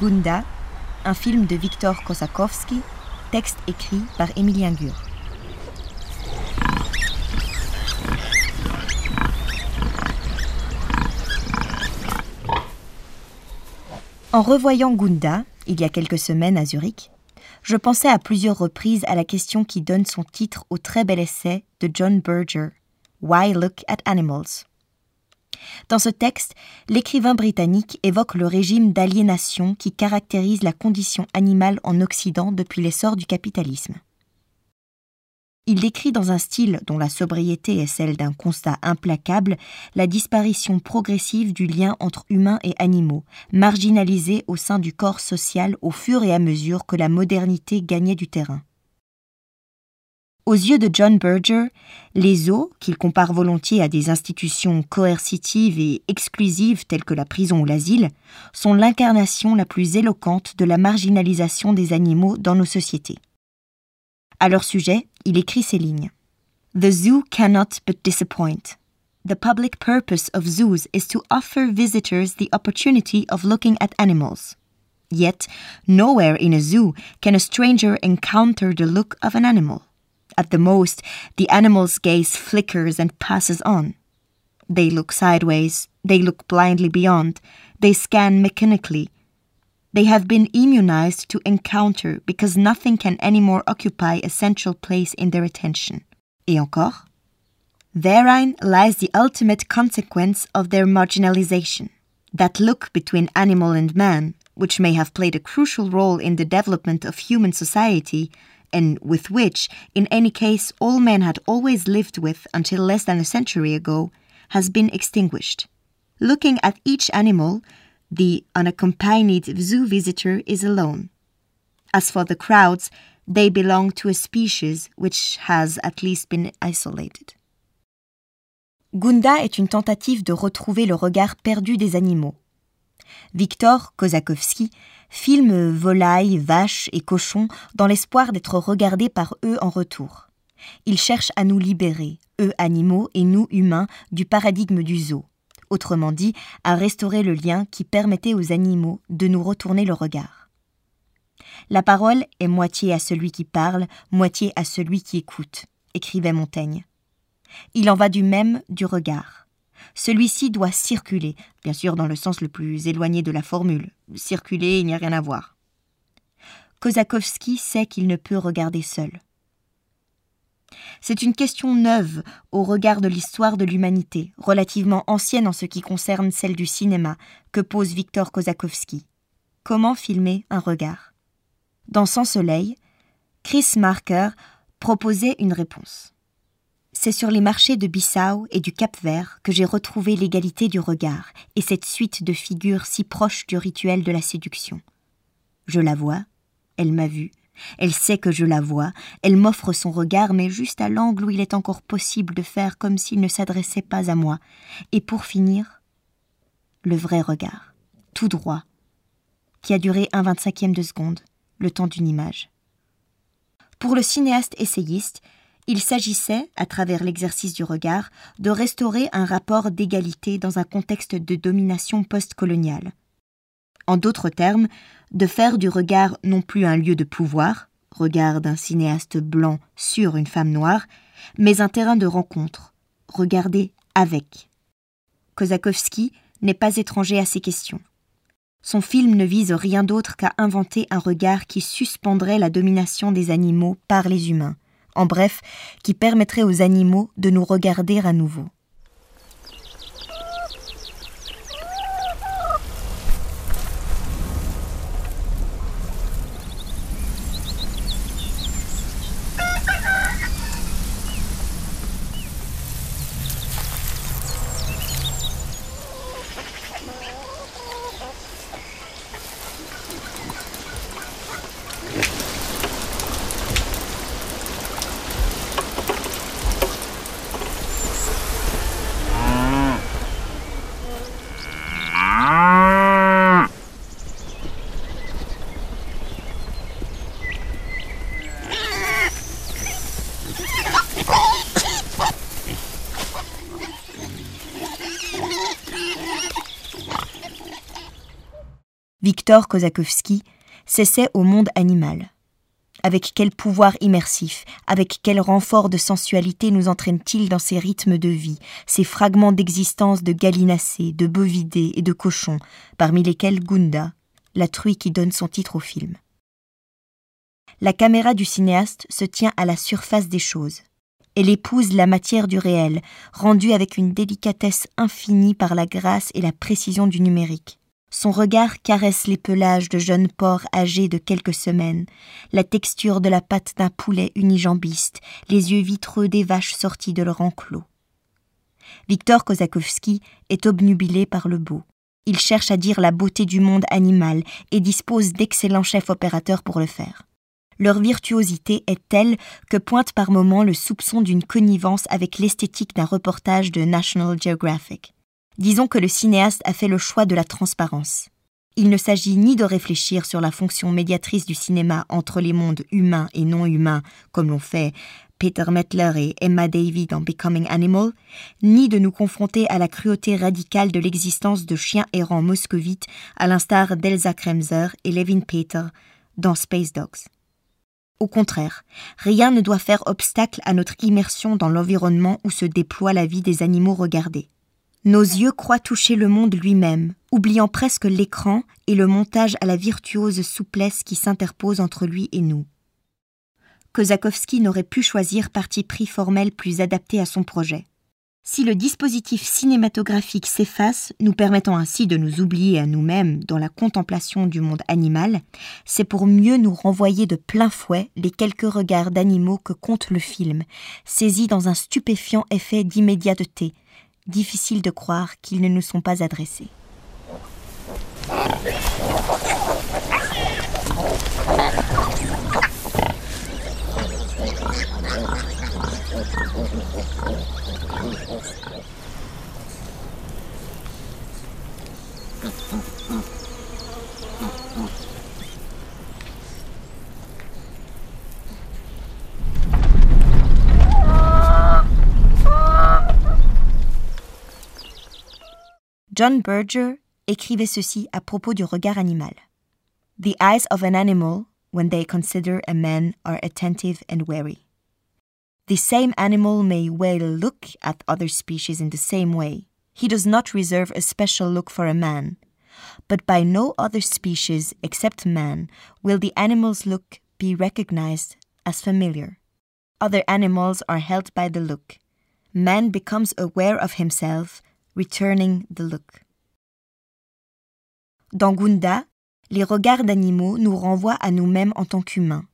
Gunda, un film de Viktor Kosakowski, texte écrit par Émilien Gur. En revoyant Gunda, il y a quelques semaines à Zurich, je pensais à plusieurs reprises à la question qui donne son titre au très bel essai de John Berger, Why Look at Animals? Dans ce texte, l'écrivain britannique évoque le régime d'aliénation qui caractérise la condition animale en Occident depuis l'essor du capitalisme. Il décrit dans un style dont la sobriété est celle d'un constat implacable la disparition progressive du lien entre humains et animaux, marginalisés au sein du corps social au fur et à mesure que la modernité gagnait du terrain. Aux yeux de John Berger, les zoos, qu'il compare volontiers à des institutions coercitives et exclusives telles que la prison ou l'asile, sont l'incarnation la plus éloquente de la marginalisation des animaux dans nos sociétés. À leur sujet, il écrit ces lignes. The zoo cannot but disappoint. The public purpose of zoos is to offer visitors the opportunity of looking at animals. Yet, nowhere in a zoo can a stranger encounter the look of an animal. At the most, the animal's gaze flickers and passes on. They look sideways, they look blindly beyond, they scan mechanically, they have been immunized to encounter because nothing can anymore occupy a central place in their attention. Et encore? Therein lies the ultimate consequence of their marginalization. That look between animal and man, which may have played a crucial role in the development of human society, and with which, in any case, all men had always lived with until less than a century ago, has been extinguished. Looking at each animal, the unaccompanied zoo visitor is alone. As for the crowds, they belong to a species which has at least been isolated. Gunda est une tentative de retrouver le regard perdu des animaux. Victor Kozakowski filme volailles, vaches et cochons dans l'espoir d'être regardé par eux en retour. Il cherche à nous libérer, eux animaux et nous humains, du paradigme du zoo autrement dit, à restaurer le lien qui permettait aux animaux de nous retourner le regard. La parole est moitié à celui qui parle, moitié à celui qui écoute, écrivait Montaigne. Il en va du même du regard. Celui-ci doit circuler, bien sûr dans le sens le plus éloigné de la formule. Circuler, il n'y a rien à voir. Kozakowski sait qu'il ne peut regarder seul. C'est une question neuve au regard de l'histoire de l'humanité, relativement ancienne en ce qui concerne celle du cinéma, que pose Victor Kozakowski. Comment filmer un regard? Dans Sans Soleil, Chris Marker proposait une réponse. C'est sur les marchés de Bissau et du Cap-Vert que j'ai retrouvé l'égalité du regard et cette suite de figures si proches du rituel de la séduction. Je la vois, elle m'a vue, elle sait que je la vois, elle m'offre son regard, mais juste à l'angle où il est encore possible de faire comme s'il ne s'adressait pas à moi. Et pour finir, le vrai regard, tout droit, qui a duré un vingt-cinquième de seconde, le temps d'une image. Pour le cinéaste essayiste, il s'agissait, à travers l'exercice du regard, de restaurer un rapport d'égalité dans un contexte de domination postcoloniale. En d'autres termes, de faire du regard non plus un lieu de pouvoir, regard d'un cinéaste blanc sur une femme noire, mais un terrain de rencontre, regarder avec. Kozakowski n'est pas étranger à ces questions. Son film ne vise rien d'autre qu'à inventer un regard qui suspendrait la domination des animaux par les humains, en bref, qui permettrait aux animaux de nous regarder à nouveau. Victor Kozakowski s'essaie au monde animal. Avec quel pouvoir immersif, avec quel renfort de sensualité nous entraîne-t-il dans ces rythmes de vie, ces fragments d'existence de gallinacés, de bovidés et de cochons, parmi lesquels Gunda, la truie qui donne son titre au film. La caméra du cinéaste se tient à la surface des choses. Elle épouse la matière du réel, rendue avec une délicatesse infinie par la grâce et la précision du numérique. Son regard caresse les pelages de jeunes porcs âgés de quelques semaines, la texture de la patte d'un poulet unijambiste, les yeux vitreux des vaches sorties de leur enclos. Victor Kozakowski est obnubilé par le beau. Il cherche à dire la beauté du monde animal et dispose d'excellents chefs opérateurs pour le faire. Leur virtuosité est telle que pointe par moments le soupçon d'une connivence avec l'esthétique d'un reportage de National Geographic. Disons que le cinéaste a fait le choix de la transparence. Il ne s'agit ni de réfléchir sur la fonction médiatrice du cinéma entre les mondes humains et non humains, comme l'ont fait Peter Mettler et Emma Davy dans Becoming Animal, ni de nous confronter à la cruauté radicale de l'existence de chiens errants moscovites, à l'instar d'Elsa Kremser et Levin Peter dans Space Dogs. Au contraire, rien ne doit faire obstacle à notre immersion dans l'environnement où se déploie la vie des animaux regardés. Nos yeux croient toucher le monde lui-même, oubliant presque l'écran et le montage à la virtuose souplesse qui s'interpose entre lui et nous. Kozakowski n'aurait pu choisir parti pris formel plus adapté à son projet. Si le dispositif cinématographique s'efface, nous permettant ainsi de nous oublier à nous-mêmes dans la contemplation du monde animal, c'est pour mieux nous renvoyer de plein fouet les quelques regards d'animaux que compte le film, saisis dans un stupéfiant effet d'immédiateté, difficile de croire qu'ils ne nous sont pas adressés. John Berger écrivait ceci à propos du regard animal. The eyes of an animal, when they consider a man, are attentive and wary. The same animal may well look at other species in the same way. He does not reserve a special look for a man. But by no other species except man will the animal's look be recognized as familiar. Other animals are held by the look. Man becomes aware of himself Returning the Look. Dans Gunda, les regards d'animaux nous renvoient à nous-mêmes en tant qu'humains.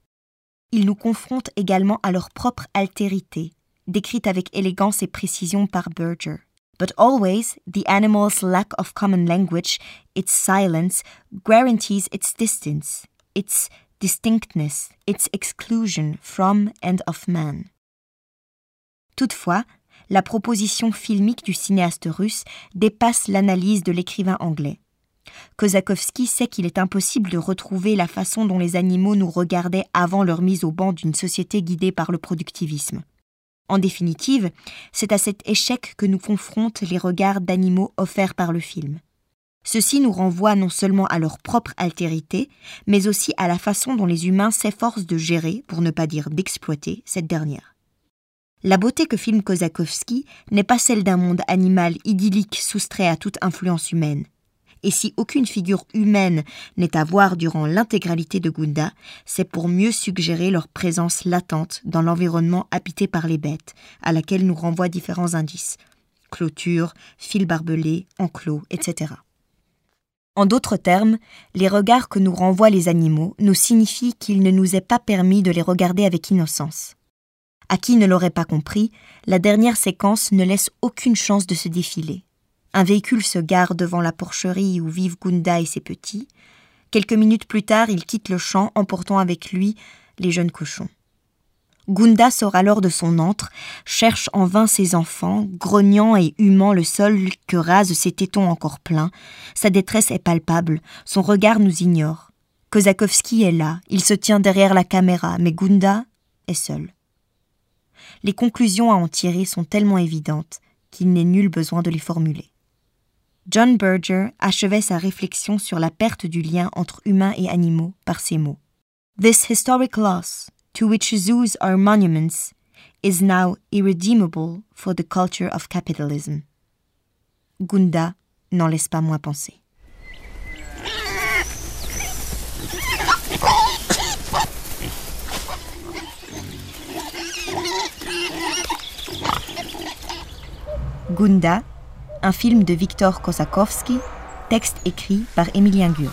Ils nous confrontent également à leur propre altérité, décrite avec élégance et précision par Berger. But always, the animal's lack of common language, its silence, guarantees its distance, its distinctness, its exclusion from and of man. Toutefois, la proposition filmique du cinéaste russe dépasse l'analyse de l'écrivain anglais. Kozakowski sait qu'il est impossible de retrouver la façon dont les animaux nous regardaient avant leur mise au banc d'une société guidée par le productivisme. En définitive, c'est à cet échec que nous confrontent les regards d'animaux offerts par le film. Ceci nous renvoie non seulement à leur propre altérité, mais aussi à la façon dont les humains s'efforcent de gérer, pour ne pas dire d'exploiter, cette dernière. La beauté que filme Kozakowski n'est pas celle d'un monde animal idyllique soustrait à toute influence humaine. Et si aucune figure humaine n'est à voir durant l'intégralité de Gunda, c'est pour mieux suggérer leur présence latente dans l'environnement habité par les bêtes, à laquelle nous renvoient différents indices clôture, fil barbelé, enclos, etc. En d'autres termes, les regards que nous renvoient les animaux nous signifient qu'il ne nous est pas permis de les regarder avec innocence. À qui ne l'aurait pas compris, la dernière séquence ne laisse aucune chance de se défiler. Un véhicule se gare devant la porcherie où vivent Gunda et ses petits. Quelques minutes plus tard, il quitte le champ, emportant avec lui les jeunes cochons. Gunda sort alors de son antre, cherche en vain ses enfants, grognant et humant le sol que rasent ses tétons encore pleins. Sa détresse est palpable, son regard nous ignore. Kozakowski est là, il se tient derrière la caméra, mais Gunda est seul les conclusions à en tirer sont tellement évidentes qu'il n'est nul besoin de les formuler. John Berger achevait sa réflexion sur la perte du lien entre humains et animaux par ces mots. This historic loss, to which zoos are monuments, is now irredeemable for the culture of capitalism. Gunda n'en laisse pas moins penser. Gunda, un film de Viktor Kosakowski, texte écrit par Emilien Gur.